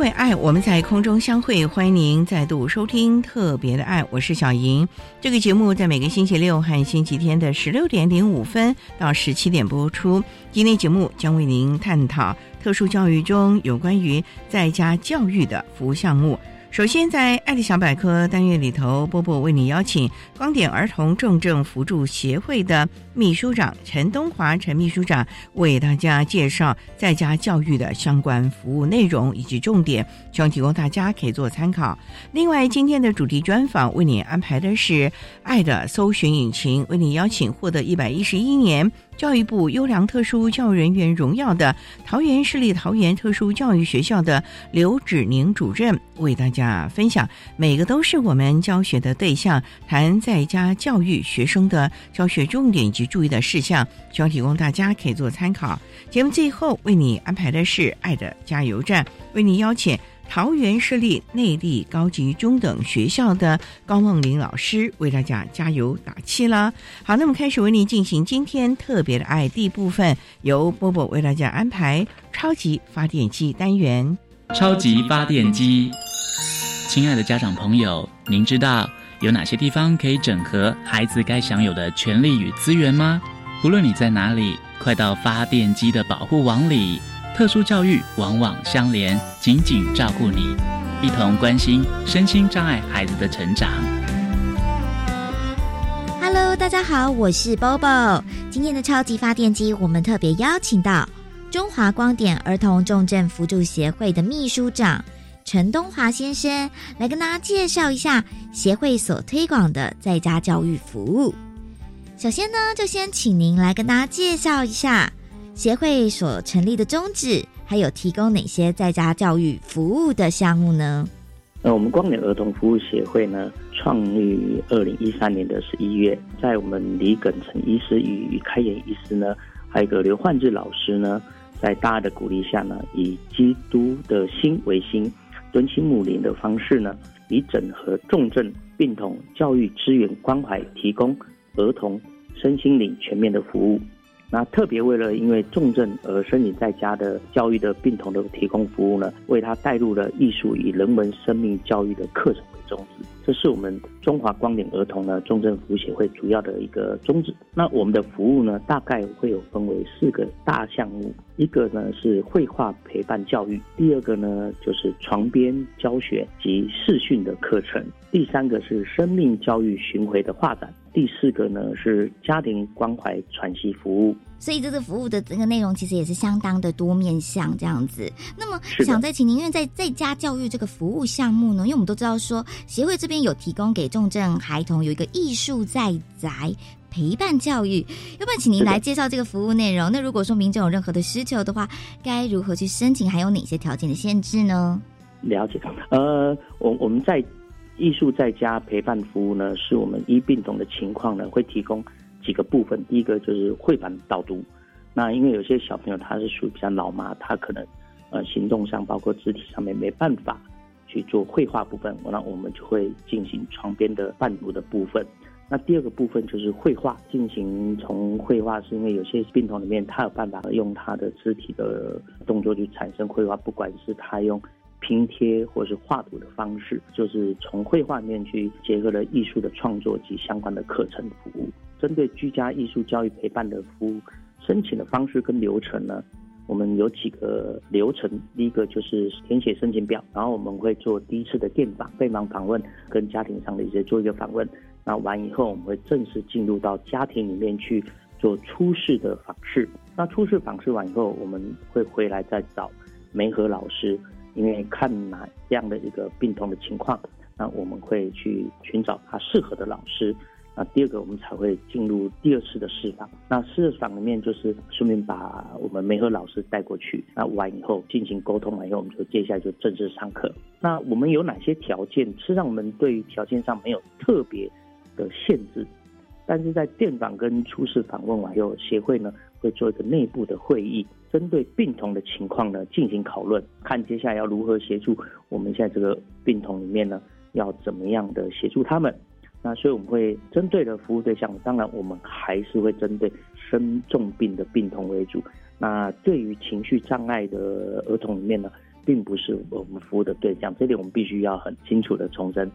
为爱，我们在空中相会。欢迎您再度收听《特别的爱》，我是小莹。这个节目在每个星期六和星期天的十六点零五分到十七点播出。今天节目将为您探讨特殊教育中有关于在家教育的服务项目。首先，在爱的小百科单元里头，波波为你邀请光点儿童重症辅助协会的秘书长陈东华陈秘书长为大家介绍在家教育的相关服务内容以及重点，希望提供大家可以做参考。另外，今天的主题专访为你安排的是爱的搜寻引擎，为你邀请获得一百一十一年。教育部优良特殊教育人员荣耀的桃园市立桃园特殊教育学校的刘芷宁主任为大家分享，每个都是我们教学的对象，谈在家教育学生的教学重点及注意的事项，希望提供大家可以做参考。节目最后为你安排的是爱的加油站，为你邀请。桃园市立内地高级中等学校的高梦玲老师为大家加油打气了。好，那么开始为您进行今天特别的爱第部分，由波波为大家安排超级发电机单元。超级发电机，亲爱的家长朋友，您知道有哪些地方可以整合孩子该享有的权利与资源吗？无论你在哪里，快到发电机的保护网里。特殊教育往往相连，紧紧照顾你，一同关心身心障碍孩子的成长。Hello，大家好，我是 Bobo。今天的超级发电机，我们特别邀请到中华光点儿童重症辅助协会的秘书长陈东华先生，来跟大家介绍一下协会所推广的在家教育服务。首先呢，就先请您来跟大家介绍一下。协会所成立的宗旨，还有提供哪些在家教育服务的项目呢？那我们光年儿童服务协会呢，创立于二零一三年的十一月，在我们李耿成医师与开言医师呢，还有个刘焕志老师呢，在大家的鼓励下呢，以基督的心为心，敦亲睦邻的方式呢，以整合重症病童教育资源关怀，提供儿童身心灵全面的服务。那特别为了因为重症而申请在家的教育的病童的提供服务呢，为他带入了艺术与人文生命教育的课程宗旨。这是我们中华光点儿童呢重症服务协会主要的一个宗旨。那我们的服务呢，大概会有分为四个大项目，一个呢是绘画陪伴教育，第二个呢就是床边教学及视讯的课程，第三个是生命教育巡回的画展。第四个呢是家庭关怀喘息服务，所以这个服务的这个内容其实也是相当的多面向这样子。那么想再请您，因为在在家教育这个服务项目呢，因为我们都知道说协会这边有提供给重症孩童有一个艺术在宅陪伴教育，要不然请您来介绍这个服务内容。那如果说民众有任何的需求的话，该如何去申请？还有哪些条件的限制呢？了解，呃，我我们在。艺术在家陪伴服务呢，是我们医病童的情况呢，会提供几个部分。第一个就是绘板导读，那因为有些小朋友他是属于比较老嘛，他可能呃行动上包括肢体上面没办法去做绘画部分，那我们就会进行床边的伴读的部分。那第二个部分就是绘画，进行从绘画，是因为有些病童里面他有办法用他的肢体的动作去产生绘画，不管是他用拼贴或是画图的方式，就是从绘画面去结合了艺术的创作及相关的课程服务。针对居家艺术教育陪伴的服务，申请的方式跟流程呢？我们有几个流程，第一个就是填写申请表，然后我们会做第一次的电访、被访访问，跟家庭上的一些做一个访问。那完以后，我们会正式进入到家庭里面去做初试的访视。那初试访视完以后，我们会回来再找梅和老师，因为看哪样的一个病痛的情况，那我们会去寻找他适合的老师。那第二个，我们才会进入第二次的试访。那试访里面就是顺便把我们梅和老师带过去。那完以后进行沟通完以后，我们就接下来就正式上课。那我们有哪些条件？实际上我们对于条件上没有特别的限制，但是在电访跟初试访问完以后，协会呢会做一个内部的会议，针对病童的情况呢进行讨论，看接下来要如何协助我们现在这个病童里面呢要怎么样的协助他们。那所以我们会针对的服务对象，当然我们还是会针对生重病的病童为主。那对于情绪障碍的儿童里面呢，并不是我们服务的对象，这点我们必须要很清楚的重申。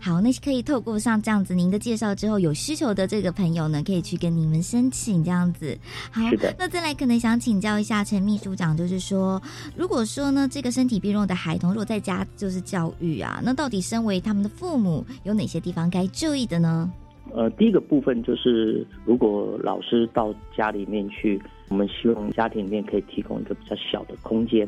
好，那可以透过像这样子您的介绍之后，有需求的这个朋友呢，可以去跟你们申请这样子。好，是的。那再来可能想请教一下陈秘书长，就是说，如果说呢，这个身体病弱的孩童，如果在家就是教育啊，那到底身为他们的父母，有哪些地方该注意的呢？呃，第一个部分就是，如果老师到家里面去，我们希望家庭里面可以提供一个比较小的空间。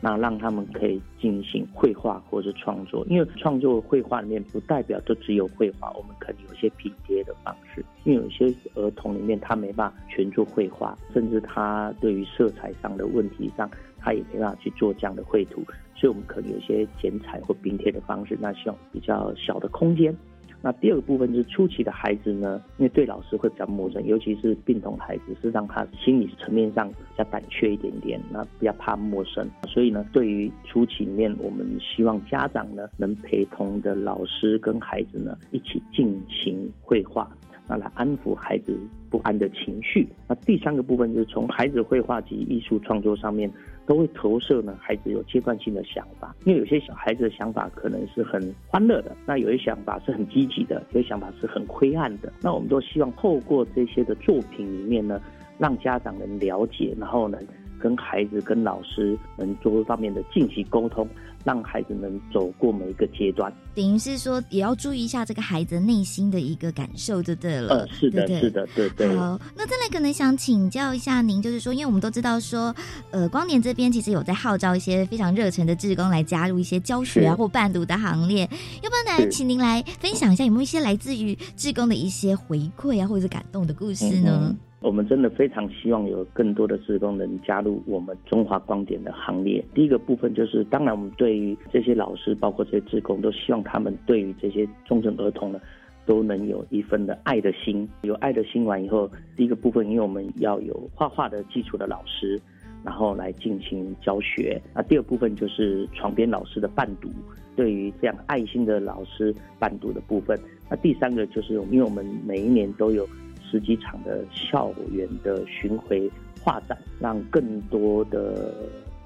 那让他们可以进行绘画或者创作，因为创作绘画里面不代表就只有绘画，我们可能有些拼贴的方式。因为有些儿童里面他没办法全做绘画，甚至他对于色彩上的问题上，他也没办法去做这样的绘图，所以我们可能有些剪彩或拼贴的方式，那需要比较小的空间。那第二个部分是初期的孩子呢，因为对老师会比较陌生，尤其是病童孩子，是让他心理层面上比较胆怯一点点，那比较怕陌生。所以呢，对于初期里面，我们希望家长呢能陪同的老师跟孩子呢一起进行绘画，那来安抚孩子不安的情绪。那第三个部分就是从孩子绘画及艺术创作上面。都会投射呢，孩子有阶段性的想法，因为有些小孩子的想法可能是很欢乐的，那有些想法是很积极的，有些想法是很灰暗的。那我们都希望透过这些的作品里面呢，让家长能了解，然后呢，跟孩子、跟老师能多方面的进行沟通。让孩子们走过每一个阶段，等于是说也要注意一下这个孩子内心的一个感受，就对了。呃，是的，是的，对对。好，那再来可能想请教一下您，就是说，因为我们都知道说，呃，光年这边其实有在号召一些非常热忱的志工来加入一些教学啊或伴读的行列，要不然来请您来分享一下有没有一些来自于志工的一些回馈啊或者是感动的故事呢？我们真的非常希望有更多的职工能加入我们中华光点的行列。第一个部分就是，当然我们对于这些老师，包括这些职工，都希望他们对于这些重症儿童呢，都能有一份的爱的心。有爱的心完以后，第一个部分，因为我们要有画画的基础的老师，然后来进行教学。那第二部分就是床边老师的伴读，对于这样爱心的老师伴读的部分。那第三个就是，因为我们每一年都有。十几场的校园的巡回画展，让更多的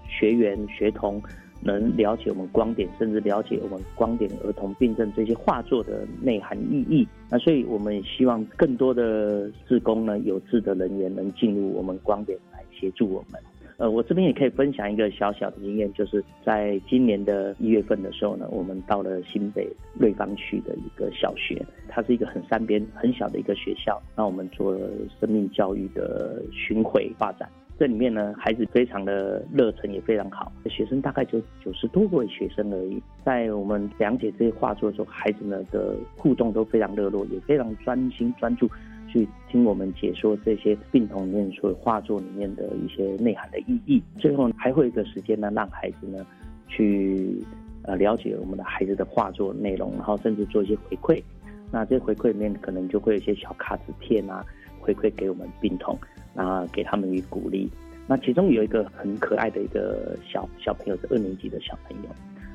学员学童能了解我们光点，甚至了解我们光点儿童病症这些画作的内涵意义。那所以我们希望更多的志工呢，有志的人员能进入我们光点来协助我们。呃，我这边也可以分享一个小小的经验，就是在今年的一月份的时候呢，我们到了新北瑞芳区的一个小学，它是一个很山边很小的一个学校，那我们做了生命教育的巡回发展。这里面呢，孩子非常的热忱，也非常好，学生大概就九十多位学生而已。在我们讲解这些画作的时候，孩子呢的互动都非常热络，也非常专心专注。去听我们解说这些病童里面所画作里面的一些内涵的意义。最后还会一个时间呢，让孩子呢去呃了解我们的孩子的画作内容，然后甚至做一些回馈。那这回馈里面可能就会有一些小卡纸片啊，回馈给我们病童，然后给他们以鼓励。那其中有一个很可爱的一个小小朋友是二年级的小朋友，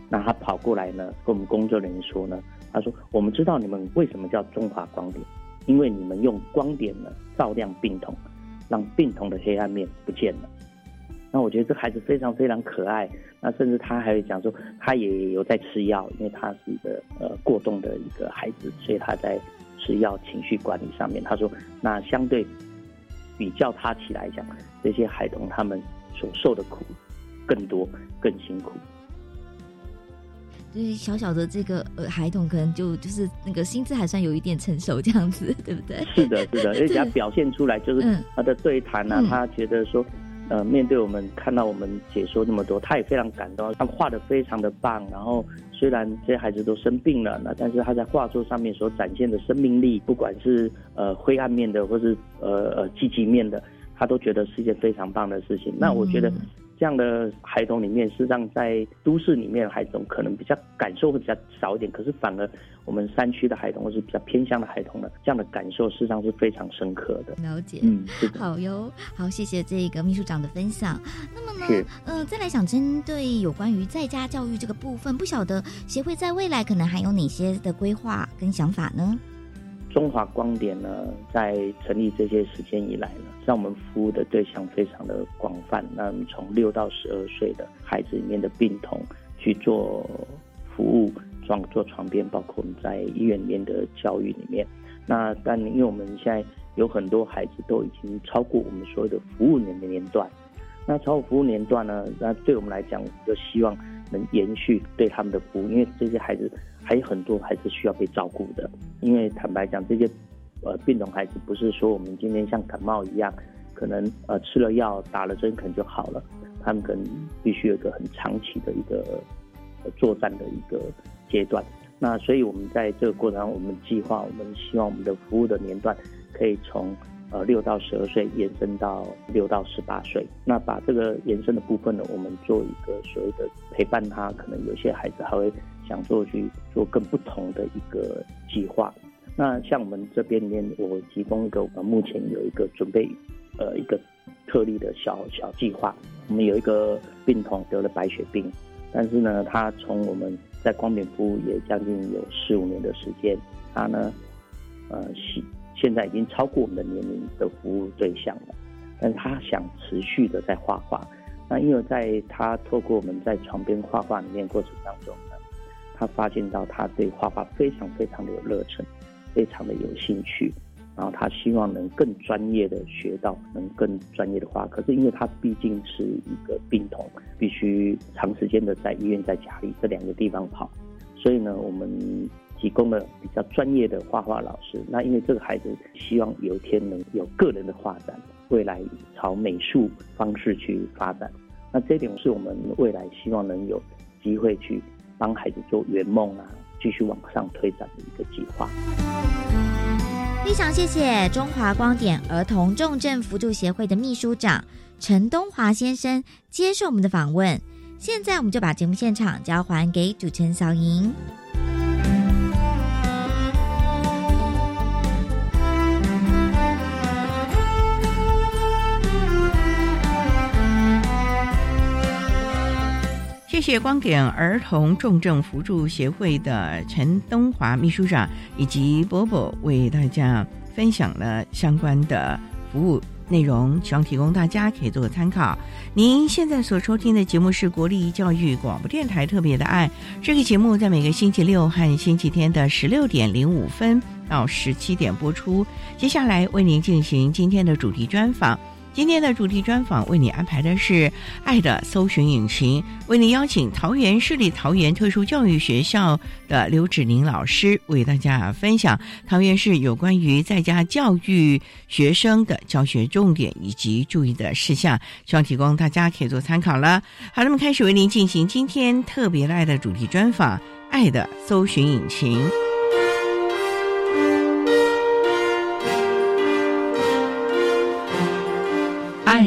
那他跑过来呢，跟我们工作人员说呢，他说：“我们知道你们为什么叫中华光点。”因为你们用光点呢照亮病童，让病童的黑暗面不见了。那我觉得这孩子非常非常可爱。那甚至他还会讲说，他也有在吃药，因为他是一个呃过动的一个孩子，所以他在吃药、情绪管理上面，他说，那相对比较他起来讲，这些孩童他们所受的苦更多、更辛苦。就是小小的这个呃孩童，可能就就是那个心智还算有一点成熟，这样子，对不对？是的，是的，而且他表现出来就是他的对谈呢，他觉得说。呃，面对我们看到我们解说那么多，他也非常感动。他画的非常的棒，然后虽然这些孩子都生病了，那但是他在画作上面所展现的生命力，不管是呃灰暗面的，或是呃呃积极面的，他都觉得是一件非常棒的事情。那我觉得。这样的孩童里面，事实上在都市里面的孩童可能比较感受会比较少一点，可是反而我们山区的孩童或是比较偏乡的孩童呢，这样的感受事实上是非常深刻的。了解，嗯，好哟，好，谢谢这个秘书长的分享。那么呢，呃，再来想针对有关于在家教育这个部分，不晓得协会在未来可能还有哪些的规划跟想法呢？中华光点呢，在成立这些时间以来呢，让我们服务的对象非常的广泛。那从六到十二岁的孩子里面的病童去做服务，装做床边，包括我们在医院里面的教育里面。那但因为我们现在有很多孩子都已经超过我们所有的服务年年段，那超过服务年段呢，那对我们来讲，就希望能延续对他们的服务，因为这些孩子。还有很多孩子需要被照顾的，因为坦白讲，这些呃病童孩子不是说我们今天像感冒一样，可能呃吃了药打了针可能就好了，他们可能必须有一个很长期的一个作战的一个阶段。那所以我们在这个过程中，我们计划，我们希望我们的服务的年段可以从呃六到十二岁延伸到六到十八岁。那把这个延伸的部分呢，我们做一个所谓的陪伴他，可能有些孩子还会。想做去做更不同的一个计划。那像我们这边里面，我提供一个，我们目前有一个准备，呃，一个特例的小小计划。我们有一个病童得了白血病，但是呢，他从我们在光明服务也将近有四五年的时间，他呢，呃，现现在已经超过我们的年龄的服务对象了，但是他想持续的在画画。那因为在他透过我们在床边画画里面过程当中。他发现到他对画画非常非常的有热忱，非常的有兴趣，然后他希望能更专业的学到，能更专业的画。可是因为他毕竟是一个病童，必须长时间的在医院在家里这两个地方跑，所以呢，我们提供了比较专业的画画老师。那因为这个孩子希望有一天能有个人的画展，未来朝美术方式去发展。那这点是我们未来希望能有机会去。帮孩子做圆梦啊，继续往上推展的一个计划。非常谢谢中华光点儿童重症辅助协会的秘书长陈东华先生接受我们的访问。现在我们就把节目现场交还给主持人小莹。谢谢光点儿童重症辅助协会的陈东华秘书长以及波波为大家分享了相关的服务内容，希望提供大家可以做个参考。您现在所收听的节目是国立教育广播电台特别的爱，这个节目在每个星期六和星期天的十六点零五分到十七点播出。接下来为您进行今天的主题专访。今天的主题专访为你安排的是《爱的搜寻引擎》，为你邀请桃园市立桃园特殊教育学校的刘芷宁老师为大家分享桃园市有关于在家教育学生的教学重点以及注意的事项，希望提供大家可以做参考了。好，那么开始为您进行今天特别的爱的主题专访，《爱的搜寻引擎》。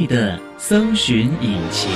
的搜寻引擎。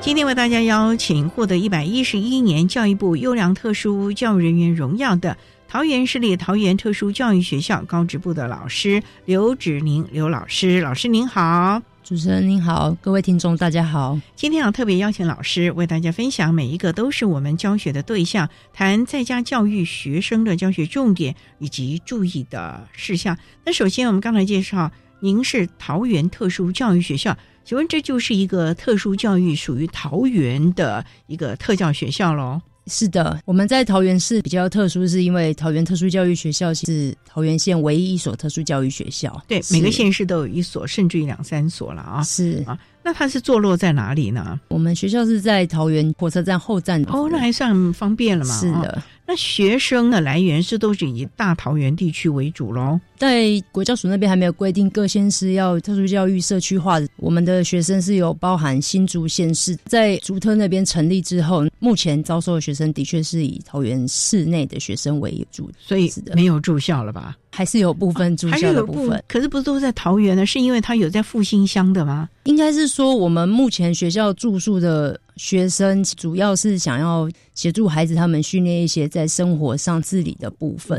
今天为大家邀请获得一百一十一年教育部优良特殊教育人员荣耀的桃园市立桃园特殊教育学校高职部的老师刘芷宁刘老师，老师您好。主持人您好，各位听众大家好。今天要特别邀请老师为大家分享，每一个都是我们教学的对象，谈在家教育学生的教学重点以及注意的事项。那首先我们刚才介绍，您是桃园特殊教育学校，请问这就是一个特殊教育属于桃园的一个特教学校喽？是的，我们在桃园市比较特殊，是因为桃园特殊教育学校是桃园县唯一一所特殊教育学校。对，每个县市都有一所，甚至于两三所了啊。是啊，那它是坐落在哪里呢？我们学校是在桃园火车站后站。哦，那还算方便了嘛。是的。那学生的来源是都是以大桃园地区为主喽？在国教署那边还没有规定各县市要特殊教育社区化的，我们的学生是有包含新竹县市，在竹特那边成立之后，目前招收的学生的确是以桃园市内的学生为主，所以没有住校了吧？还是有部分住校的部分，可是不是都在桃园呢？是因为他有在复兴乡的吗？应该是说，我们目前学校住宿的学生，主要是想要协助孩子他们训练一些在生活上自理的部分，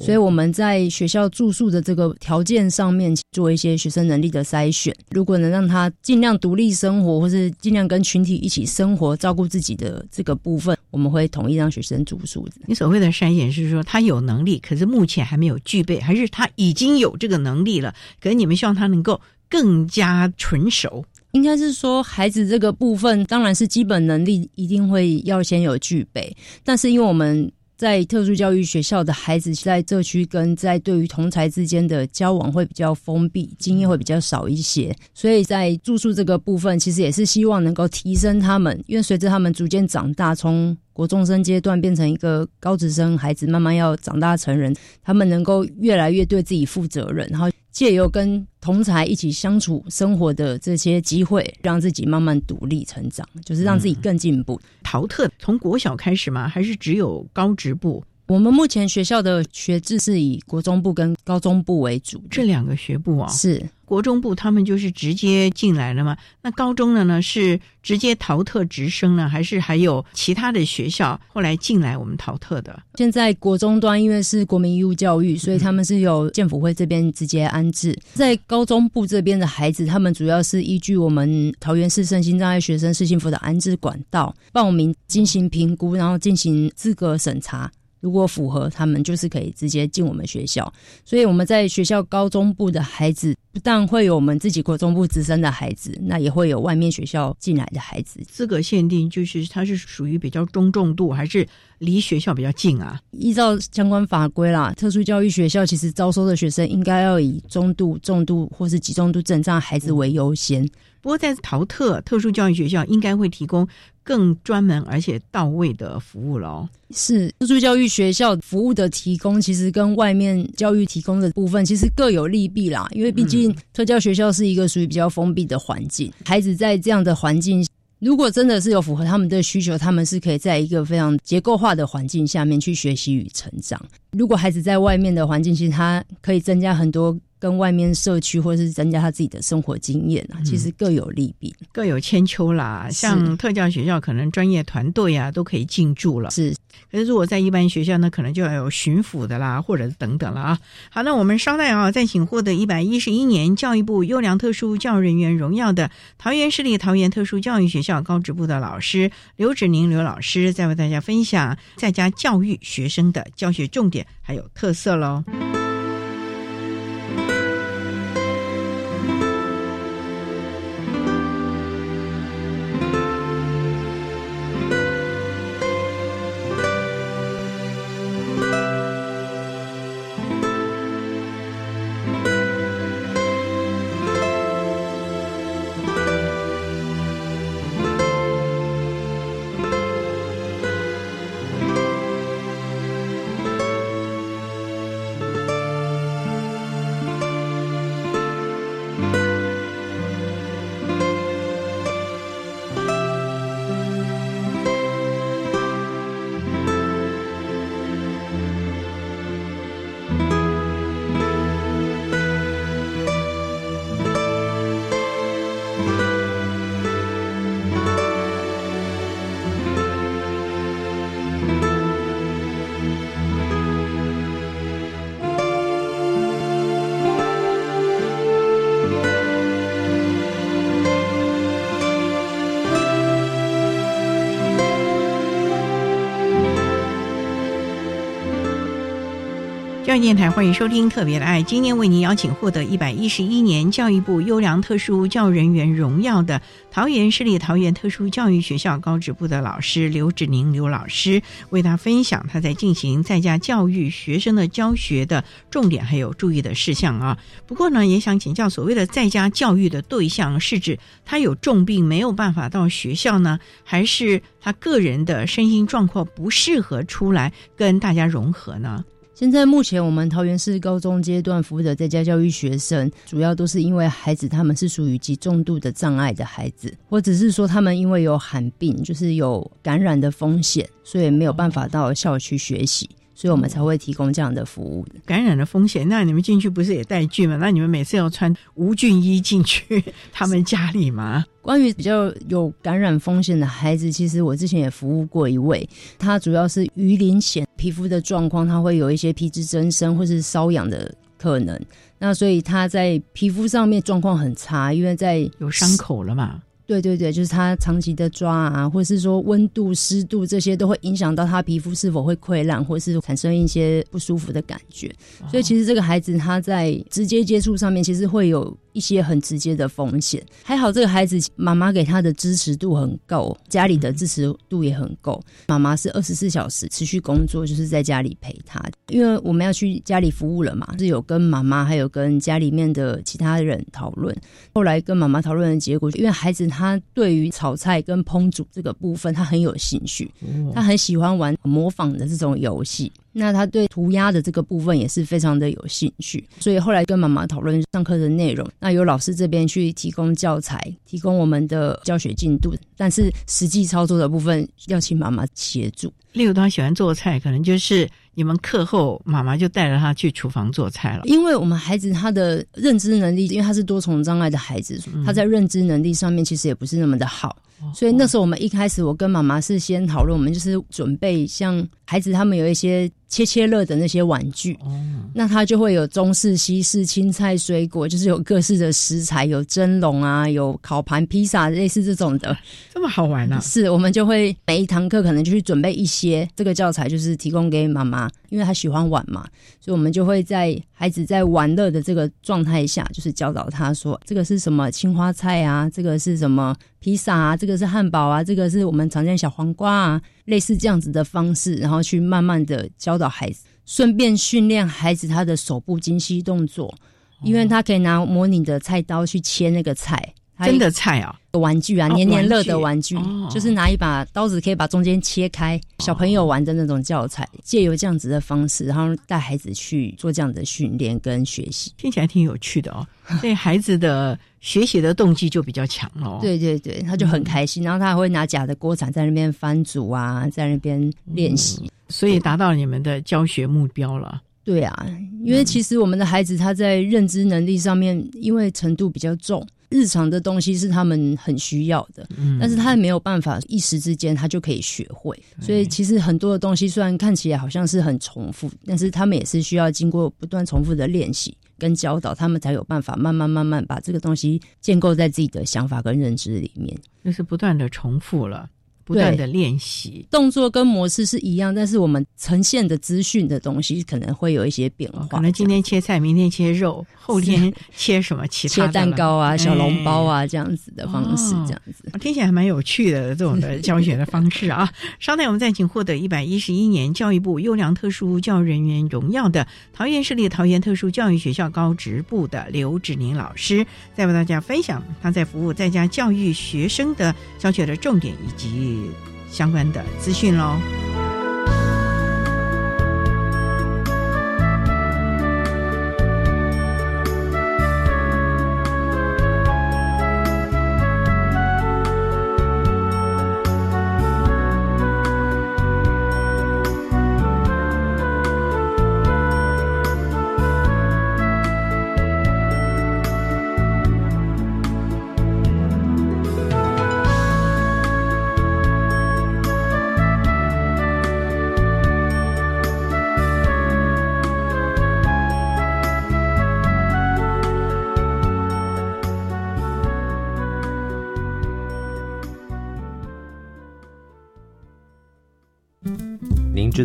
所以我们在学校住宿的这个条件上面做一些学生能力的筛选。如果能让他尽量独立生活，或是尽量跟群体一起生活，照顾自己的这个部分，我们会统一让学生住宿。你所谓的筛选是说他有能力，可是目前还没有具备。还是他已经有这个能力了，可是你们希望他能够更加纯熟。应该是说，孩子这个部分当然是基本能力一定会要先有具备，但是因为我们。在特殊教育学校的孩子，在这区跟在对于同才之间的交往会比较封闭，经验会比较少一些，所以在住宿这个部分，其实也是希望能够提升他们，因为随着他们逐渐长大，从国中生阶段变成一个高职生孩子，慢慢要长大成人，他们能够越来越对自己负责任，然后。借由跟同才一起相处、生活的这些机会，让自己慢慢独立成长，就是让自己更进步。陶特从国小开始吗？还是只有高职部？我们目前学校的学制是以国中部跟高中部为主，这两个学部啊是。国中部他们就是直接进来了吗？那高中的呢是直接淘特直升呢，还是还有其他的学校后来进来我们淘特的？现在国中端因为是国民义务教育，所以他们是由建府会这边直接安置。在高中部这边的孩子，他们主要是依据我们桃园市身心障碍学生市幸福的安置管道报名进行评估，然后进行资格审查。如果符合，他们就是可以直接进我们学校。所以我们在学校高中部的孩子，不但会有我们自己国中部直升的孩子，那也会有外面学校进来的孩子。资格限定就是它是属于比较中重度，还是离学校比较近啊？依照相关法规啦，特殊教育学校其实招收的学生应该要以中度、重度或是极重度症障孩子为优先。不过在淘特特殊教育学校，应该会提供。更专门而且到位的服务喽。是特殊教育学校服务的提供，其实跟外面教育提供的部分其实各有利弊啦。因为毕竟特教学校是一个属于比较封闭的环境，孩子在这样的环境，如果真的是有符合他们的需求，他们是可以在一个非常结构化的环境下面去学习与成长。如果孩子在外面的环境，其实他可以增加很多。跟外面社区或者是增加他自己的生活经验啊，其实各有利弊，各有千秋啦。像特教学校，可能专业团队啊都可以进驻了。是，可是如果在一般学校呢，可能就要有巡抚的啦，或者等等了啊。好，那我们稍待啊，再请获得一百一十一年教育部优良特殊教育人员荣耀的桃园市立桃园特殊教育学校高职部的老师刘志宁刘老师，再为大家分享在家教育学生的教学重点还有特色喽。教育电台欢迎收听《特别的爱》，今天为您邀请获得一百一十一年教育部优良特殊教育人员荣耀的桃园市立桃园特殊教育学校高职部的老师刘志宁刘老师，为他分享他在进行在家教育学生的教学的重点还有注意的事项啊。不过呢，也想请教，所谓的在家教育的对象是指他有重病没有办法到学校呢，还是他个人的身心状况不适合出来跟大家融合呢？现在目前我们桃园市高中阶段服务的在家教育学生，主要都是因为孩子他们是属于极重度的障碍的孩子，或者是说他们因为有罕病，就是有感染的风险，所以没有办法到校区学习。所以我们才会提供这样的服务。感染的风险，那你们进去不是也带菌吗？那你们每次要穿无菌衣进去他们家里吗？关于比较有感染风险的孩子，其实我之前也服务过一位，他主要是鱼鳞癣皮肤的状况，它会有一些皮脂增生或是瘙痒的可能。那所以他在皮肤上面状况很差，因为在有伤口了嘛。对对对，就是他长期的抓啊，或者是说温度、湿度这些都会影响到他皮肤是否会溃烂，或是产生一些不舒服的感觉。所以其实这个孩子他在直接接触上面，其实会有一些很直接的风险。还好这个孩子妈妈给他的支持度很够，家里的支持度也很够。妈妈是二十四小时持续工作，就是在家里陪他。因为我们要去家里服务了嘛，是有跟妈妈还有跟家里面的其他人讨论。后来跟妈妈讨论的结果，因为孩子。他对于炒菜跟烹煮这个部分，他很有兴趣，他很喜欢玩模仿的这种游戏。那他对涂鸦的这个部分也是非常的有兴趣，所以后来跟妈妈讨论上课的内容，那由老师这边去提供教材，提供我们的教学进度，但是实际操作的部分要请妈妈协助。例如他喜欢做菜，可能就是你们课后妈妈就带着他去厨房做菜了。因为我们孩子他的认知能力，因为他是多重障碍的孩子，他在认知能力上面其实也不是那么的好，所以那时候我们一开始我跟妈妈是先讨论，我们就是准备像孩子他们有一些。切切乐的那些玩具，那他就会有中式、西式、青菜、水果，就是有各式的食材，有蒸笼啊，有烤盘、披萨，类似这种的，这么好玩呢？是，我们就会每一堂课可能就去准备一些这个教材，就是提供给妈妈，因为她喜欢玩嘛，所以我们就会在孩子在玩乐的这个状态下，就是教导他说，这个是什么青花菜啊，这个是什么披萨啊，这个是汉堡啊，这个是我们常见小黄瓜啊。类似这样子的方式，然后去慢慢的教导孩子，顺便训练孩子他的手部精细动作，因为他可以拿模拟的菜刀去切那个菜，真的菜啊，玩具啊，年年乐的玩具，就是拿一把刀子可以把中间切开，小朋友玩的那种教材，借由这样子的方式，然后带孩子去做这样的训练跟学习，听起来挺有趣的哦，对孩子的。学习的动机就比较强哦。对对对，他就很开心，然后他还会拿假的锅铲在那边翻煮啊，在那边练习，所以达到你们的教学目标了。对啊，因为其实我们的孩子他在认知能力上面，因为程度比较重，日常的东西是他们很需要的，但是他也没有办法一时之间他就可以学会，所以其实很多的东西虽然看起来好像是很重复，但是他们也是需要经过不断重复的练习。跟教导，他们才有办法慢慢慢慢把这个东西建构在自己的想法跟认知里面。就是不断的重复了。不断的练习动作跟模式是一样，但是我们呈现的资讯的东西可能会有一些变化。可能今天切菜，明天切肉，后天 切什么其他切蛋糕啊、小笼包啊这样子的方式，这样子听起来还蛮有趣的这种的教学的方式啊。稍待，我们再请获得一百一十一年教育部优良特殊教育人员荣耀的桃园市立桃园特殊教育学校高职部的刘志宁老师，再为大家分享他在服务在家教育学生的教学的重点以及。相关的资讯喽。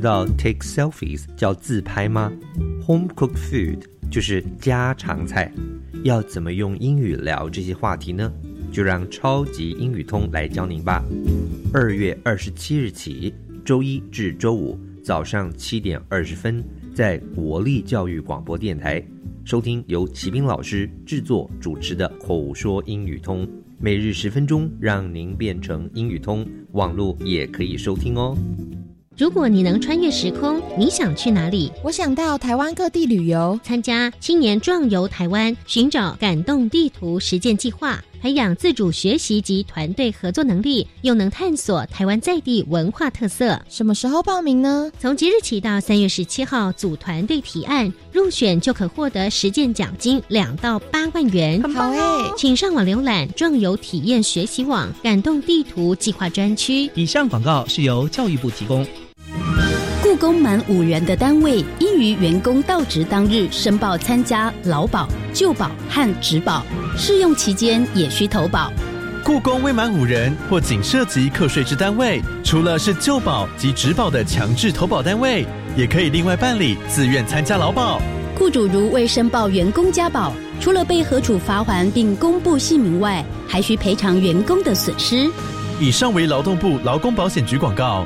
道 take selfies 叫自拍吗？Home cooked food 就是家常菜。要怎么用英语聊这些话题呢？就让超级英语通来教您吧。二月二十七日起，周一至周五早上七点二十分，在国立教育广播电台收听由齐斌老师制作主持的口说英语通，每日十分钟，让您变成英语通。网络也可以收听哦。如果你能穿越时空，你想去哪里？我想到台湾各地旅游，参加青年壮游台湾，寻找感动地图实践计划。培养自主学习及团队合作能力，又能探索台湾在地文化特色。什么时候报名呢？从即日起到三月十七号，组团队提案入选就可获得实践奖金两到八万元。好哎，请上网浏览壮游体验学习网感动地图计划专区。以上广告是由教育部提供。雇工满五人的单位，应于员工到职当日申报参加劳保、旧保和职保，试用期间也需投保。雇工未满五人或仅涉及课税之单位，除了是旧保及职保的强制投保单位，也可以另外办理自愿参加劳保。雇主如未申报员工加保，除了被核处罚还并公布姓名外，还需赔偿员工的损失。以上为劳动部劳工保险局广告。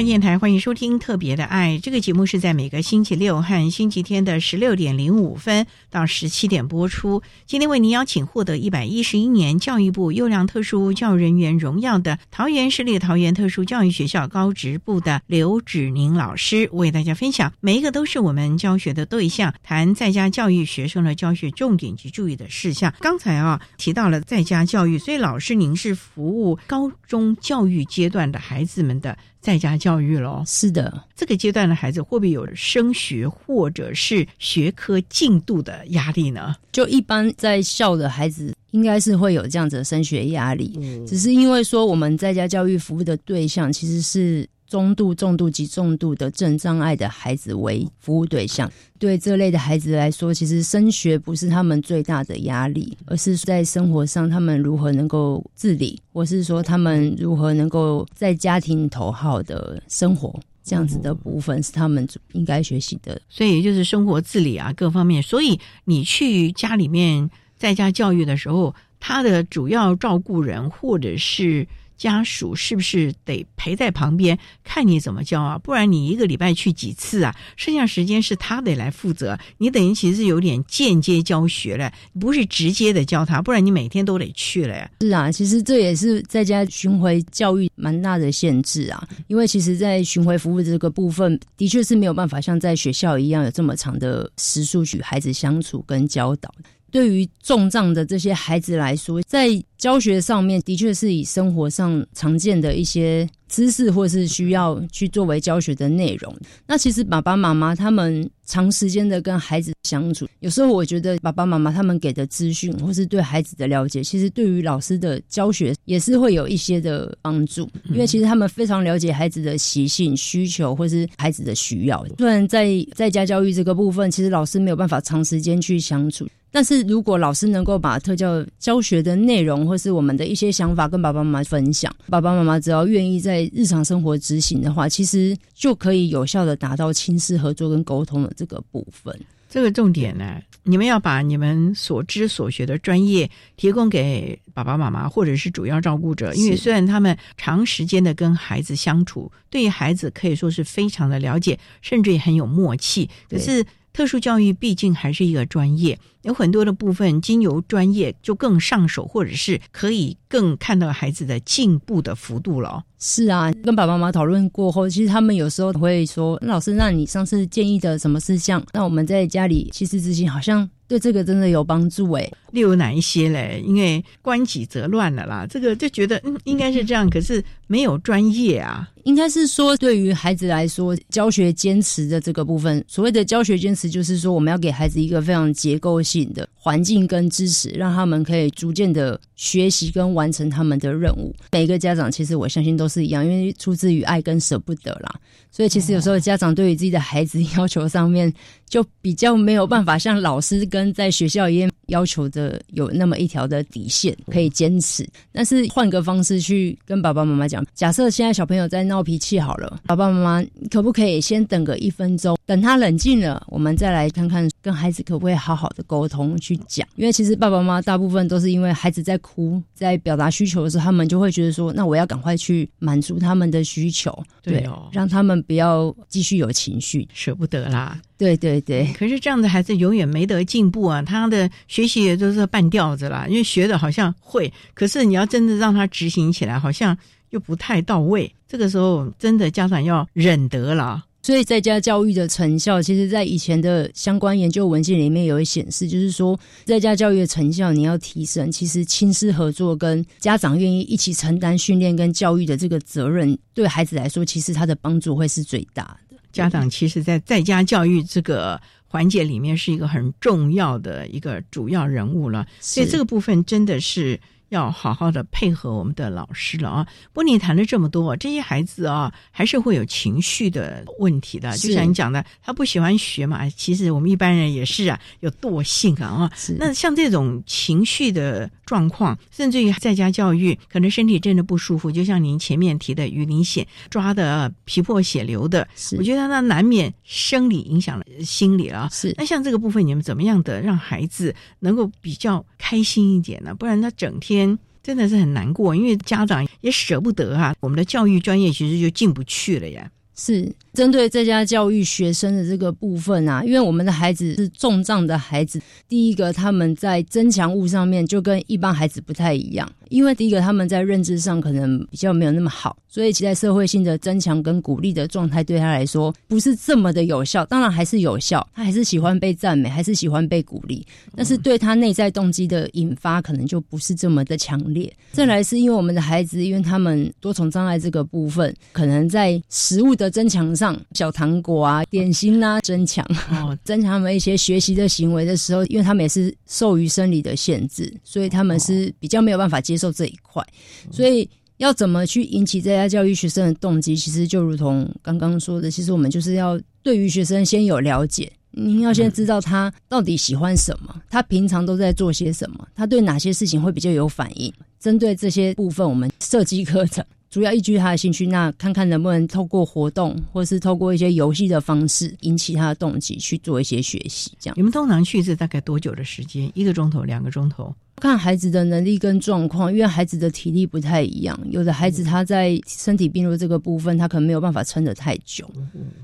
教育电台欢迎收听《特别的爱》这个节目，是在每个星期六和星期天的十六点零五分到十七点播出。今天为您邀请获得一百一十一年教育部优良特殊教育人员荣耀的桃园市立桃园特殊教育学校高职部的刘芷宁老师，为大家分享每一个都是我们教学的对象，谈在家教育学生的教学重点及注意的事项。刚才啊提到了在家教育，所以老师您是服务高中教育阶段的孩子们的。在家教育喽，是的，这个阶段的孩子会不会有升学或者是学科进度的压力呢？就一般在校的孩子，应该是会有这样子的升学压力，只是因为说我们在家教育服务的对象其实是。中度、重度及重度的症障碍的孩子为服务对象，对这类的孩子来说，其实升学不是他们最大的压力，而是在生活上他们如何能够自理，或是说他们如何能够在家庭头号的生活，这样子的部分是他们应该学习的。所以就是生活自理啊，各方面。所以你去家里面在家教育的时候，他的主要照顾人或者是。家属是不是得陪在旁边看你怎么教啊？不然你一个礼拜去几次啊？剩下时间是他得来负责，你等于其实是有点间接教学了，不是直接的教他，不然你每天都得去了呀。是啊，其实这也是在家巡回教育蛮大的限制啊，因为其实，在巡回服务这个部分，的确是没有办法像在学校一样有这么长的时数与孩子相处跟教导。对于重障的这些孩子来说，在教学上面的确是以生活上常见的一些知识，或是需要去作为教学的内容。那其实爸爸妈妈他们长时间的跟孩子相处，有时候我觉得爸爸妈妈他们给的资讯，或是对孩子的了解，其实对于老师的教学也是会有一些的帮助。因为其实他们非常了解孩子的习性、需求，或是孩子的需要。虽然在在家教育这个部分，其实老师没有办法长时间去相处。但是如果老师能够把特教教学的内容，或是我们的一些想法跟爸爸妈妈分享，爸爸妈妈只要愿意在日常生活执行的话，其实就可以有效的达到亲师合作跟沟通的这个部分。这个重点呢，你们要把你们所知所学的专业提供给爸爸妈妈或者是主要照顾者，因为虽然他们长时间的跟孩子相处，对于孩子可以说是非常的了解，甚至也很有默契，可是。特殊教育毕竟还是一个专业，有很多的部分经由专业就更上手，或者是可以更看到孩子的进步的幅度了。是啊，跟爸爸妈妈讨论过后，其实他们有时候会说：“老师，那你上次建议的什么事项？那我们在家里其实执行，好像对这个真的有帮助。”哎，例如哪一些嘞？因为关己则乱了啦，这个就觉得嗯应该是这样，可是没有专业啊。应该是说，对于孩子来说，教学坚持的这个部分，所谓的教学坚持，就是说我们要给孩子一个非常结构性的环境跟支持，让他们可以逐渐的学习跟完成他们的任务。每个家长其实我相信都是一样，因为出自于爱跟舍不得啦。所以其实有时候家长对于自己的孩子 要求上面，就比较没有办法像老师跟在学校一样要求的有那么一条的底线可以坚持。但是换个方式去跟爸爸妈妈讲，假设现在小朋友在闹脾气好了，爸爸妈妈可不可以先等个一分钟，等他冷静了，我们再来看看跟孩子可不可以好好的沟通去讲。因为其实爸爸妈妈大部分都是因为孩子在哭，在表达需求的时候，他们就会觉得说，那我要赶快去满足他们的需求，对哦，让他们不要继续有情绪，舍不得啦。对对对，可是这样的孩子永远没得进步啊，他的学习也都是半吊子啦，因为学的好像会，可是你要真的让他执行起来，好像。又不太到位，这个时候真的家长要忍得了。所以在家教育的成效，其实，在以前的相关研究文献里面有显示，就是说，在家教育的成效你要提升，其实亲师合作跟家长愿意一起承担训练跟教育的这个责任，对孩子来说，其实他的帮助会是最大的。家长其实，在在家教育这个环节里面，是一个很重要的一个主要人物了。所以这个部分真的是。要好好的配合我们的老师了啊！不过你谈了这么多，这些孩子啊，还是会有情绪的问题的。就像你讲的，他不喜欢学嘛，其实我们一般人也是啊，有惰性啊啊。那像这种情绪的状况，甚至于在家教育，可能身体真的不舒服，就像您前面提的鱼鳞癣抓的皮破血流的，我觉得那难免生理影响了心理了。是那像这个部分，你们怎么样的让孩子能够比较开心一点呢？不然他整天。真的是很难过，因为家长也舍不得啊。我们的教育专业其实就进不去了呀。是针对在家教育学生的这个部分啊，因为我们的孩子是重障的孩子，第一个他们在增强物上面就跟一般孩子不太一样。因为第一个，他们在认知上可能比较没有那么好，所以其在社会性的增强跟鼓励的状态对他来说不是这么的有效。当然还是有效，他还是喜欢被赞美，还是喜欢被鼓励，但是对他内在动机的引发可能就不是这么的强烈。再来是因为我们的孩子，因为他们多重障碍这个部分，可能在食物的增强上，小糖果啊、点心啊增强，哦，增强他们一些学习的行为的时候，因为他们也是受于生理的限制，所以他们是比较没有办法接。受这一块，所以要怎么去引起在家教育学生的动机？其实就如同刚刚说的，其实我们就是要对于学生先有了解，您要先知道他到底喜欢什么，他平常都在做些什么，他对哪些事情会比较有反应。针对这些部分，我们设计课程。主要依据他的兴趣，那看看能不能透过活动，或是透过一些游戏的方式，引起他的动机去做一些学习。这样，你们通常去是大概多久的时间？一个钟头、两个钟头？看孩子的能力跟状况，因为孩子的体力不太一样，有的孩子他在身体病弱这个部分，他可能没有办法撑得太久，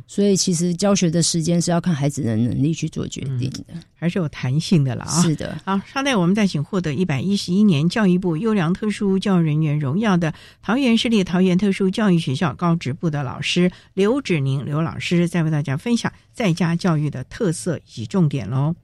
所以其实教学的时间是要看孩子的能力去做决定的，还是有弹性的了啊。是的，好，稍待，我们再请获得一百一十一年教育部优良特殊教育人员荣耀的桃园市立桃园特殊教育学校高职部的老师刘芷宁刘老师，再为大家分享在家教育的特色以及重点喽。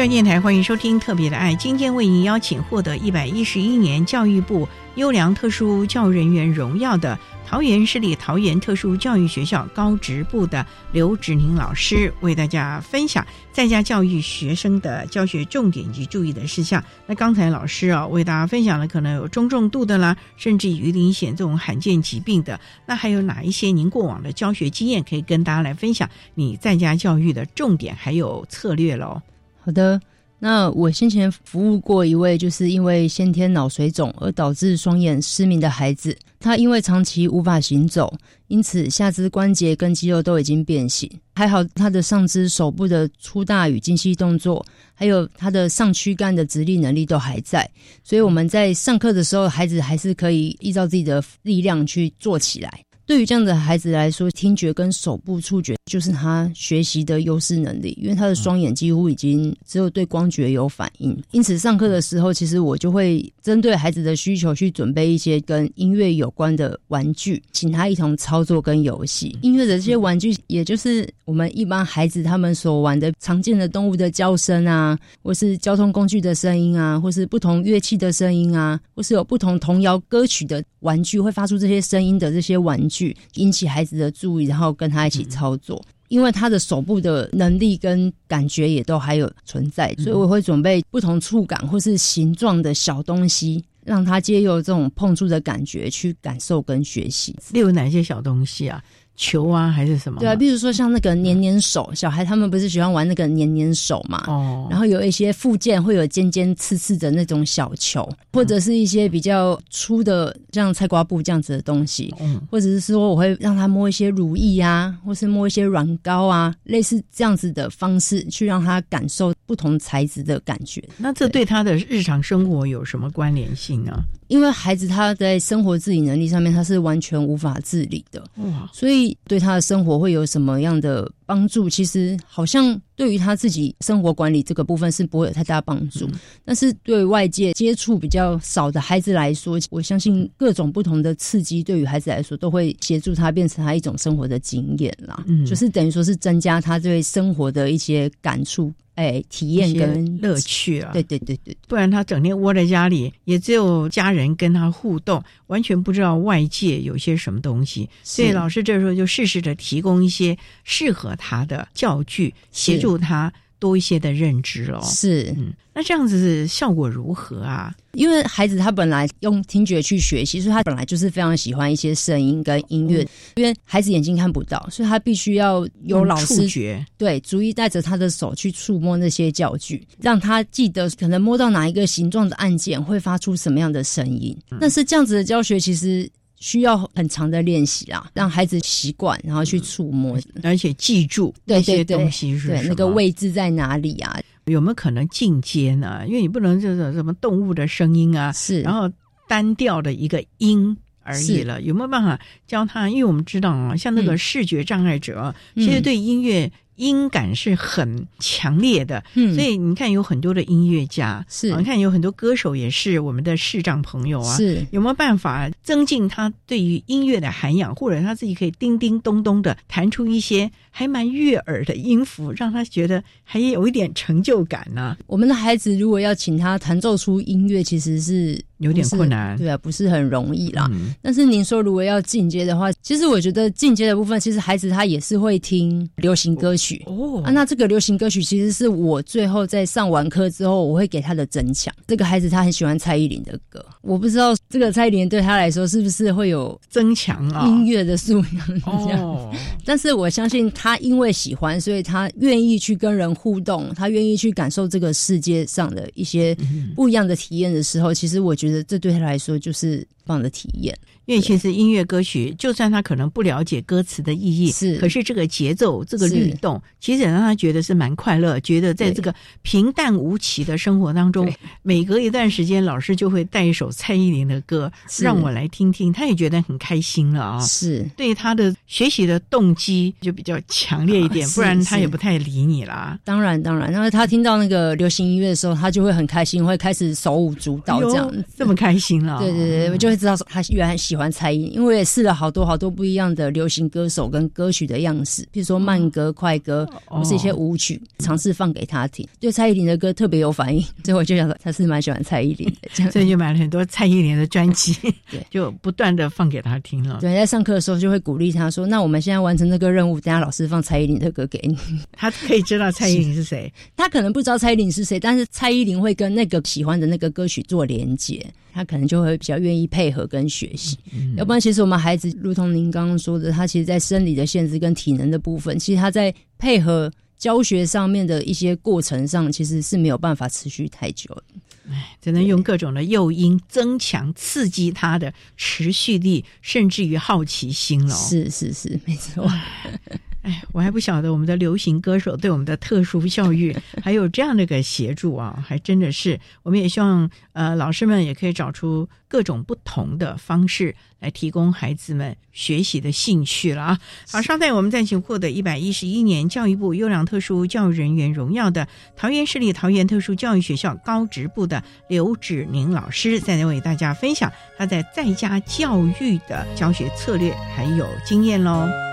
教育电台欢迎收听《特别的爱》，今天为您邀请获得一百一十一年教育部优良特殊教育人员荣耀的桃园市立桃园特殊教育学校高职部的刘志宁老师，为大家分享在家教育学生的教学重点及注意的事项。那刚才老师啊，为大家分享了可能有中重度的啦，甚至于鳞癣这种罕见疾病的，那还有哪一些您过往的教学经验可以跟大家来分享？你在家教育的重点还有策略喽？好的，那我先前服务过一位，就是因为先天脑水肿而导致双眼失明的孩子。他因为长期无法行走，因此下肢关节跟肌肉都已经变形。还好他的上肢、手部的粗大与精细动作，还有他的上躯干的直立能力都还在。所以我们在上课的时候，孩子还是可以依照自己的力量去做起来。对于这样的孩子来说，听觉跟手部触觉就是他学习的优势能力，因为他的双眼几乎已经只有对光觉有反应。因此，上课的时候，其实我就会针对孩子的需求去准备一些跟音乐有关的玩具，请他一同操作跟游戏。音乐的这些玩具，也就是我们一般孩子他们所玩的常见的动物的叫声啊，或是交通工具的声音啊，或是不同乐器的声音啊，或是有不同童谣歌曲的玩具会发出这些声音的这些玩具。引起孩子的注意，然后跟他一起操作，因为他的手部的能力跟感觉也都还有存在，所以我会准备不同触感或是形状的小东西，让他借由这种碰触的感觉去感受跟学习。例如哪些小东西啊？球啊，还是什么？对啊，比如说像那个黏黏手，小孩他们不是喜欢玩那个黏黏手嘛？哦。然后有一些附件会有尖尖刺刺的那种小球，或者是一些比较粗的，像菜瓜布这样子的东西。嗯。或者是说，我会让他摸一些乳液啊，或是摸一些软膏啊，类似这样子的方式，去让他感受不同材质的感觉。那这对他的日常生活有什么关联性呢？因为孩子他在生活自理能力上面，他是完全无法自理的。哇！所以。对他的生活会有什么样的帮助？其实好像对于他自己生活管理这个部分是不会有太大帮助。但是对外界接触比较少的孩子来说，我相信各种不同的刺激对于孩子来说都会协助他变成他一种生活的经验啦。嗯，就是等于说是增加他对生活的一些感触。哎，体验跟乐趣啊！对对对对，不然他整天窝在家里，也只有家人跟他互动，完全不知道外界有些什么东西。所以老师这时候就适时的提供一些适合他的教具，协助他。多一些的认知哦，是，嗯，那这样子效果如何啊？因为孩子他本来用听觉去学习，所以他本来就是非常喜欢一些声音跟音乐。因为孩子眼睛看不到，所以他必须要有老师觉对，逐一带着他的手去触摸那些教具，让他记得可能摸到哪一个形状的按键会发出什么样的声音。但是这样子的教学其实。需要很长的练习啊，让孩子习惯，然后去触摸，而且记住那些东西是对那个位置在哪里啊？有没有可能进阶呢？因为你不能就是什么动物的声音啊，是然后单调的一个音而已了。有没有办法教他？因为我们知道啊，像那个视觉障碍者，其实对音乐。音感是很强烈的，嗯，所以你看有很多的音乐家，是，你看有很多歌手也是我们的视障朋友啊，是，有没有办法增进他对于音乐的涵养，或者他自己可以叮叮咚咚的弹出一些还蛮悦耳的音符，让他觉得还有一点成就感呢？我们的孩子如果要请他弹奏出音乐，其实是。有点困难，对啊，不是很容易啦。但是您说如果要进阶的话，其实我觉得进阶的部分，其实孩子他也是会听流行歌曲哦。啊，那这个流行歌曲其实是我最后在上完课之后，我会给他的增强。这个孩子他很喜欢蔡依林的歌，我不知道这个蔡依林对他来说是不是会有增强啊音乐的素养哦。但是我相信他因为喜欢，所以他愿意去跟人互动，他愿意去感受这个世界上的一些不一样的体验的时候，其实我觉得。这对他来说就是棒的体验。因为其实音乐歌曲，就算他可能不了解歌词的意义，是，可是这个节奏、这个律动，其实让他觉得是蛮快乐。觉得在这个平淡无奇的生活当中，每隔一段时间，老师就会带一首蔡依林的歌让我来听听，他也觉得很开心了啊。是。对他的学习的动机就比较强烈一点，不然他也不太理你啦。当然，当然，然后他听到那个流行音乐的时候，他就会很开心，会开始手舞足蹈这样，这么开心了。对对对，我就会知道他原来喜欢蔡依林，因为我也试了好多好多不一样的流行歌手跟歌曲的样式，比如说慢歌、快歌，或是一些舞曲，尝试放给他听。对蔡依林的歌特别有反应，所以我就想说他是蛮喜欢蔡依林的，这样所以就买了很多蔡依林的专辑，对就不断的放给他听了。对，在上课的时候就会鼓励他说：“那我们现在完成这个任务，等下老师放蔡依林的歌给你。”他可以知道蔡依林是谁，他可能不知道蔡依林是谁，但是蔡依林会跟那个喜欢的那个歌曲做连接，他可能就会比较愿意配合跟学习。要不然，其实我们孩子，如同您刚刚说的，他其实，在生理的限制跟体能的部分，其实他在配合教学上面的一些过程上，其实是没有办法持续太久的。哎，只能用各种的诱因增强、刺激他的持续力，甚至于好奇心了。是是是，没错。哎，我还不晓得我们的流行歌手对我们的特殊教育 还有这样的一个协助啊，还真的是。我们也希望呃，老师们也可以找出各种不同的方式来提供孩子们学习的兴趣了啊。好，稍待，我们再请获得一百一十一年教育部优良特殊教育人员荣耀的桃园市立桃园特殊教育学校高职部的刘芷宁老师，再来为大家分享他在在家教育的教学策略还有经验喽。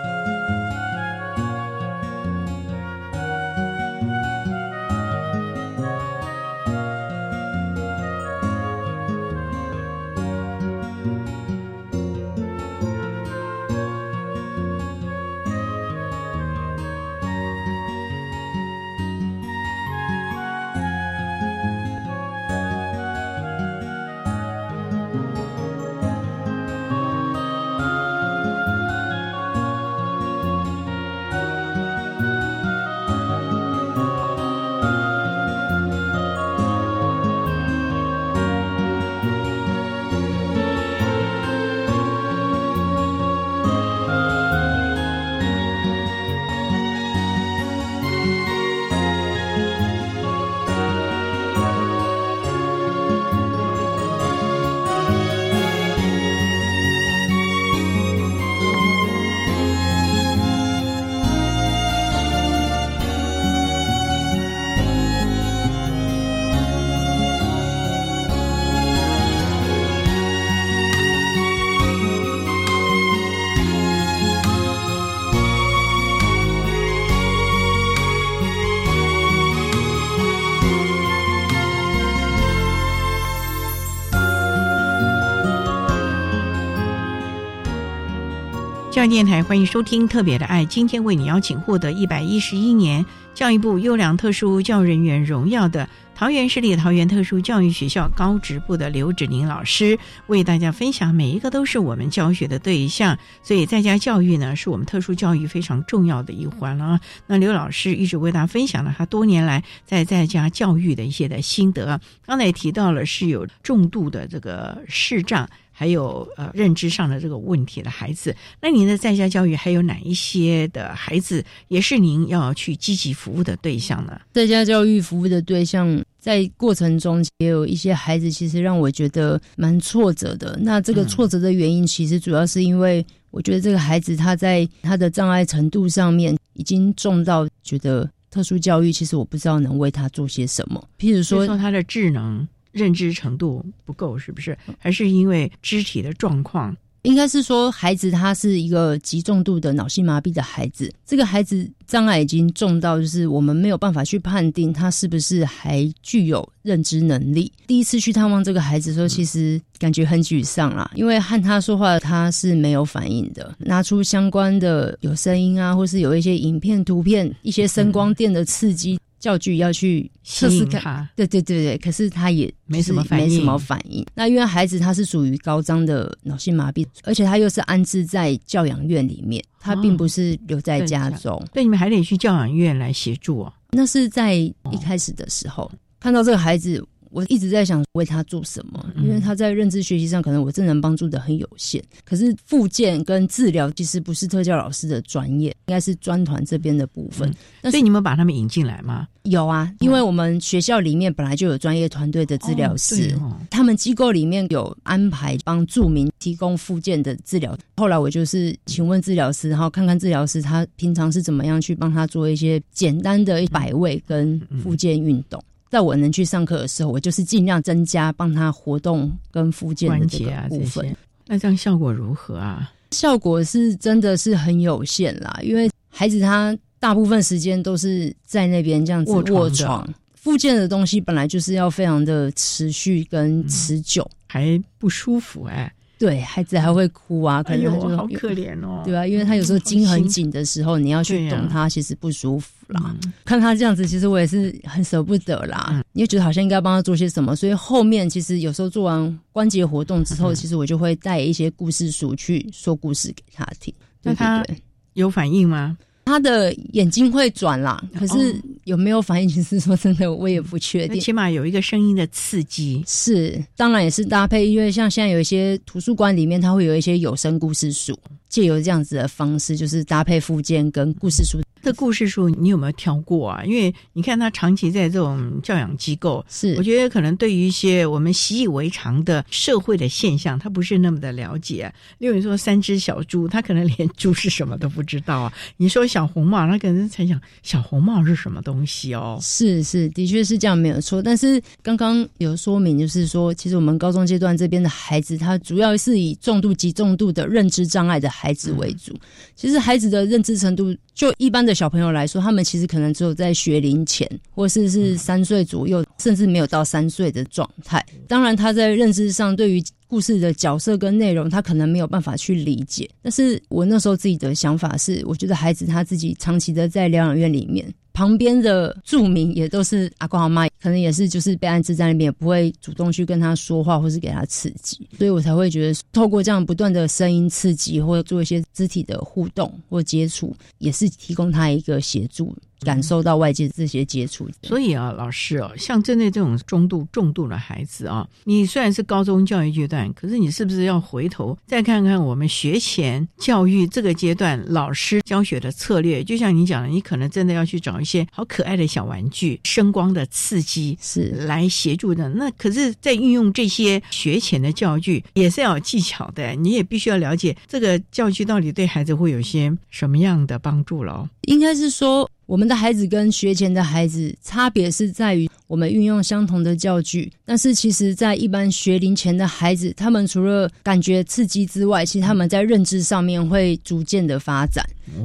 电台欢迎收听《特别的爱》，今天为你邀请获得一百一十一年教育部优良特殊教育人员荣耀的桃园市立桃园特殊教育学校高职部的刘芷宁老师，为大家分享每一个都是我们教学的对象，所以在家教育呢是我们特殊教育非常重要的一环了。那刘老师一直为大家分享了他多年来在在家教育的一些的心得，刚才也提到了是有重度的这个视障。还有呃认知上的这个问题的孩子，那您的在家教育还有哪一些的孩子也是您要去积极服务的对象呢？在家教育服务的对象，在过程中也有一些孩子，其实让我觉得蛮挫折的。那这个挫折的原因，其实主要是因为我觉得这个孩子他在他的障碍程度上面已经重到觉得特殊教育，其实我不知道能为他做些什么。譬如说，说他的智能。认知程度不够，是不是？还是因为肢体的状况？应该是说，孩子他是一个极重度的脑性麻痹的孩子。这个孩子障碍已经重到，就是我们没有办法去判定他是不是还具有认知能力。第一次去探望这个孩子的时候，其实感觉很沮丧啦，因为和他说话他是没有反应的。拿出相关的有声音啊，或是有一些影片、图片、一些声光电的刺激。教具要去测试看，对对对对，可是他也没什么反应，没什么反应。那因为孩子他是属于高张的脑性麻痹，而且他又是安置在教养院里面，他并不是留在家中。对，你们还得去教养院来协助哦。那是在一开始的时候看到这个孩子。我一直在想为他做什么，因为他在认知学习上可能我真能帮助的很有限。可是复健跟治疗其实不是特教老师的专业，应该是专团这边的部分。所以你们把他们引进来吗？有啊，因为我们学校里面本来就有专业团队的治疗师，他们机构里面有安排帮助民提供复健的治疗。后来我就是请问治疗师，然后看看治疗师他平常是怎么样去帮他做一些简单的摆位跟复健运动。在我能去上课的时候，我就是尽量增加帮他活动跟复健的这个部分。那这样效果如何啊？效果是真的是很有限啦，因为孩子他大部分时间都是在那边这样子卧床。复健的东西本来就是要非常的持续跟持久，还不舒服哎。对孩子还会哭啊，可能就好可怜哦，对吧？因为他有时候筋很紧的时候，你要去懂他，其实不舒服啦。看他这样子，其实我也是很舍不得啦。你也觉得好像应该帮他做些什么，所以后面其实有时候做完关节活动之后，其实我就会带一些故事书去说故事给他听。那他有反应吗？他的眼睛会转啦，可是有没有反应？其实说真的，我也不确定。起码有一个声音的刺激，是当然也是搭配，因为像现在有一些图书馆里面，它会有一些有声故事书。借由这样子的方式，就是搭配附件跟故事书。这故事书你有没有挑过啊？因为你看他长期在这种教养机构，是我觉得可能对于一些我们习以为常的社会的现象，他不是那么的了解。例如说三只小猪，他可能连猪是什么都不知道啊。你说小红帽，他可能才想小红帽是什么东西哦。是是，的确是这样没有错。但是刚刚有说明，就是说，其实我们高中阶段这边的孩子，他主要是以重度及重度的认知障碍的。孩子为主，其实孩子的认知程度，就一般的小朋友来说，他们其实可能只有在学龄前，或是是三岁左右，甚至没有到三岁的状态。当然，他在认知上，对于故事的角色跟内容，他可能没有办法去理解。但是我那时候自己的想法是，我觉得孩子他自己长期的在疗养院里面。旁边的住民也都是阿公阿妈，可能也是就是被安置在那边，也不会主动去跟他说话，或是给他刺激，所以我才会觉得透过这样不断的声音刺激，或者做一些肢体的互动或接触，也是提供他一个协助。感受到外界这些接触，所以啊，老师哦，像针对这种中度、重度的孩子啊，你虽然是高中教育阶段，可是你是不是要回头再看看我们学前教育这个阶段老师教学的策略？就像你讲的，你可能真的要去找一些好可爱的小玩具、声光的刺激，是来协助的。那可是，在运用这些学前的教具，也是要有技巧的。你也必须要了解这个教具到底对孩子会有些什么样的帮助了。应该是说。我们的孩子跟学前的孩子差别是在于，我们运用相同的教具，但是其实，在一般学龄前的孩子，他们除了感觉刺激之外，其实他们在认知上面会逐渐的发展。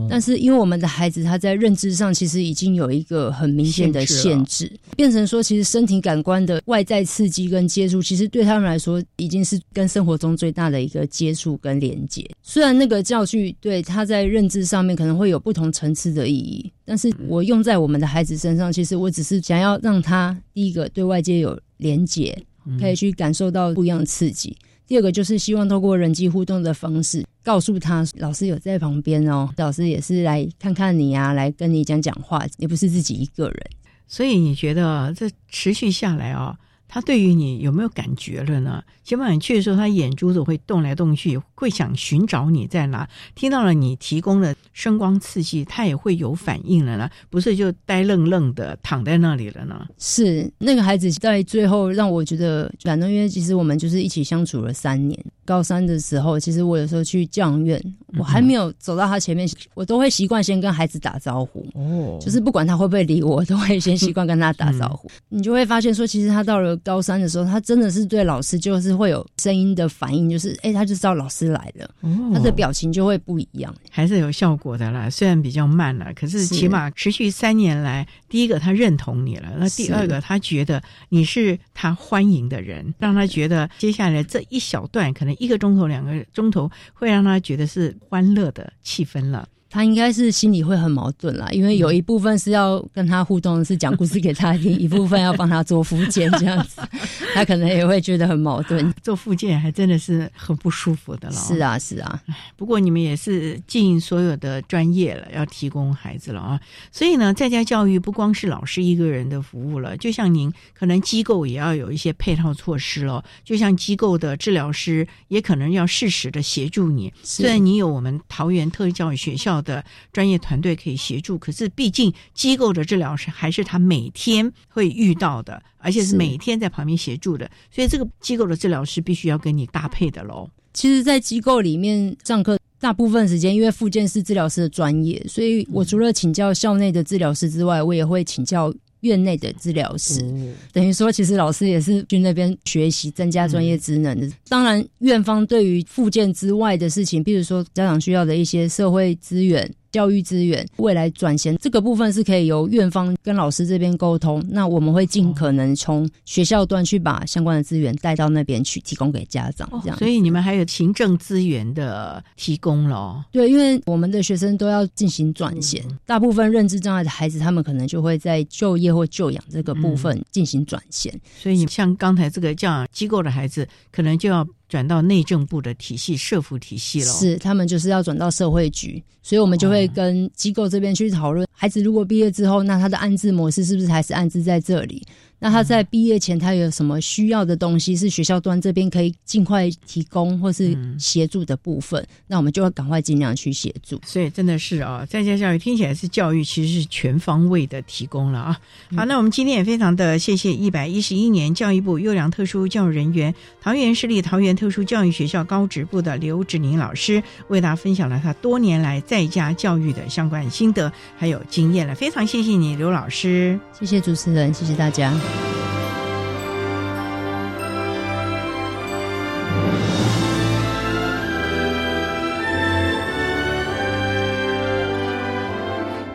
但是，因为我们的孩子他在认知上其实已经有一个很明显的限制，变成说，其实身体感官的外在刺激跟接触，其实对他们来说已经是跟生活中最大的一个接触跟连接。虽然那个教具对他在认知上面可能会有不同层次的意义，但是我用在我们的孩子身上，其实我只是想要让他第一个对外界有连接，可以去感受到不一样的刺激。第二个就是希望透过人际互动的方式，告诉他老师有在旁边哦，老师也是来看看你啊，来跟你讲讲话，也不是自己一个人。所以你觉得这持续下来啊，他对于你有没有感觉了呢？起码你去的时候，他眼珠子会动来动去，会想寻找你在哪。听到了你提供的声光刺激，他也会有反应了呢，不是就呆愣愣的躺在那里了呢？是那个孩子在最后让我觉得感动，因为其实我们就是一起相处了三年。高三的时候，其实我有时候去教养院，我还没有走到他前面，我都会习惯先跟孩子打招呼。哦，就是不管他会不会理我，都会先习惯跟他打招呼。你就会发现说，其实他到了高三的时候，他真的是对老师就是。会有声音的反应，就是哎，他就知道老师来了，他的表情就会不一样，还是有效果的啦。虽然比较慢了，可是起码持续三年来，第一个他认同你了，那第二个他觉得你是他欢迎的人，让他觉得接下来这一小段可能一个钟头、两个钟头，会让他觉得是欢乐的气氛了。他应该是心里会很矛盾啦，因为有一部分是要跟他互动，是讲故事给他听；一部分要帮他做复健，这样子，他可能也会觉得很矛盾。做复健还真的是很不舒服的了。是啊，是啊。不过你们也是尽所有的专业了，要提供孩子了啊。所以呢，在家教育不光是老师一个人的服务了，就像您可能机构也要有一些配套措施了。就像机构的治疗师也可能要适时的协助你。虽然你有我们桃园特教育学校。的专业团队可以协助，可是毕竟机构的治疗师还是他每天会遇到的，而且是每天在旁边协助的，所以这个机构的治疗师必须要跟你搭配的喽。其实，在机构里面上课，大部分时间因为复健是治疗师的专业，所以我除了请教校内的治疗师之外，我也会请教院内的治疗师。嗯等于说，其实老师也是去那边学习，增加专业职能的。当然，院方对于附件之外的事情，比如说家长需要的一些社会资源。教育资源未来转衔这个部分是可以由院方跟老师这边沟通，那我们会尽可能从学校端去把相关的资源带到那边去，提供给家长。这样，所以你们还有行政资源的提供咯。对，因为我们的学生都要进行转衔，大部分认知障碍的孩子，他们可能就会在就业或就养这个部分进行转衔。所以你像刚才这个教养机构的孩子，可能就要。转到内政部的体系、社福体系了，是他们就是要转到社会局，所以我们就会跟机构这边去讨论，孩子如果毕业之后，那他的安置模式是不是还是安置在这里？那他在毕业前，他有什么需要的东西是学校端这边可以尽快提供或是协助的部分？那我们就要赶快尽量去协助。所以真的是啊，在家教育听起来是教育，其实是全方位的提供了啊。好，那我们今天也非常的谢谢一百一十一年教育部优良特殊教育人员桃园市立桃园特殊教育学校高职部的刘志宁老师，为大家分享了他多年来在家教育的相关心得还有经验了。非常谢谢你，刘老师。谢谢主持人，谢谢大家。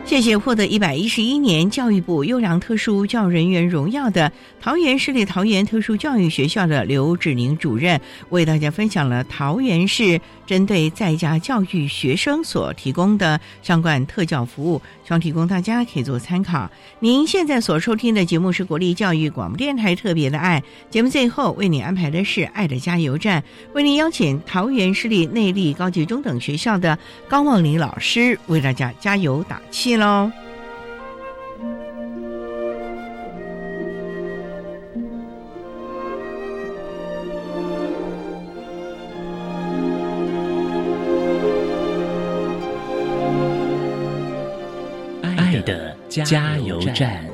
谢谢获得一百一十一年教育部优良特殊教人员荣耀的桃园市立桃园特殊教育学校的刘志宁主任，为大家分享了桃园市针对在家教育学生所提供的相关特教服务，希望提供大家可以做参考。您现在所收听的节目是国立教育广播电台特别的爱节目，最后为你安排的是爱的加油站，为您邀请桃园市立内坜高级中等学校的高梦玲老师为大家加油打气喽。加油站。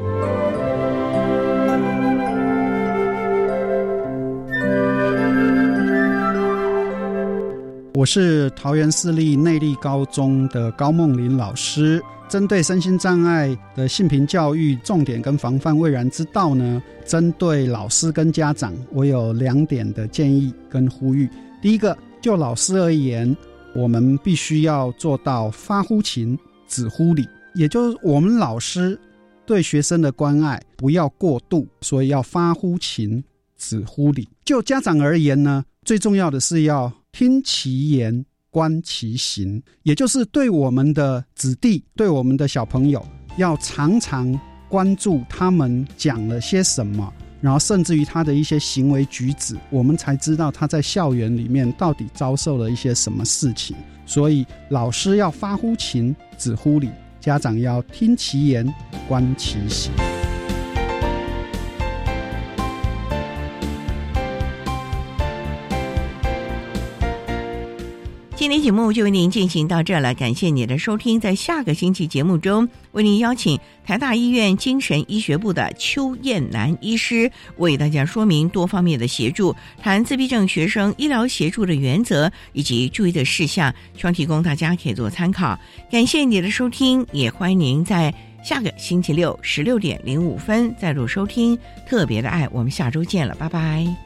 我是桃园市立内坜高中的高梦玲老师。针对身心障碍的性平教育重点跟防范未然之道呢，针对老师跟家长，我有两点的建议跟呼吁。第一个，就老师而言，我们必须要做到发乎情，止乎礼，也就是我们老师对学生的关爱不要过度，所以要发乎情，止乎礼。就家长而言呢，最重要的是要听其言。观其行，也就是对我们的子弟、对我们的小朋友，要常常关注他们讲了些什么，然后甚至于他的一些行为举止，我们才知道他在校园里面到底遭受了一些什么事情。所以，老师要发乎情，止乎礼；家长要听其言，观其行。今天节目就为您进行到这了，感谢你的收听。在下个星期节目中，为您邀请台大医院精神医学部的邱燕南医师为大家说明多方面的协助，谈自闭症学生医疗协助的原则以及注意的事项，希望提供大家可以做参考。感谢你的收听，也欢迎您在下个星期六十六点零五分再度收听特别的爱。我们下周见了，拜拜。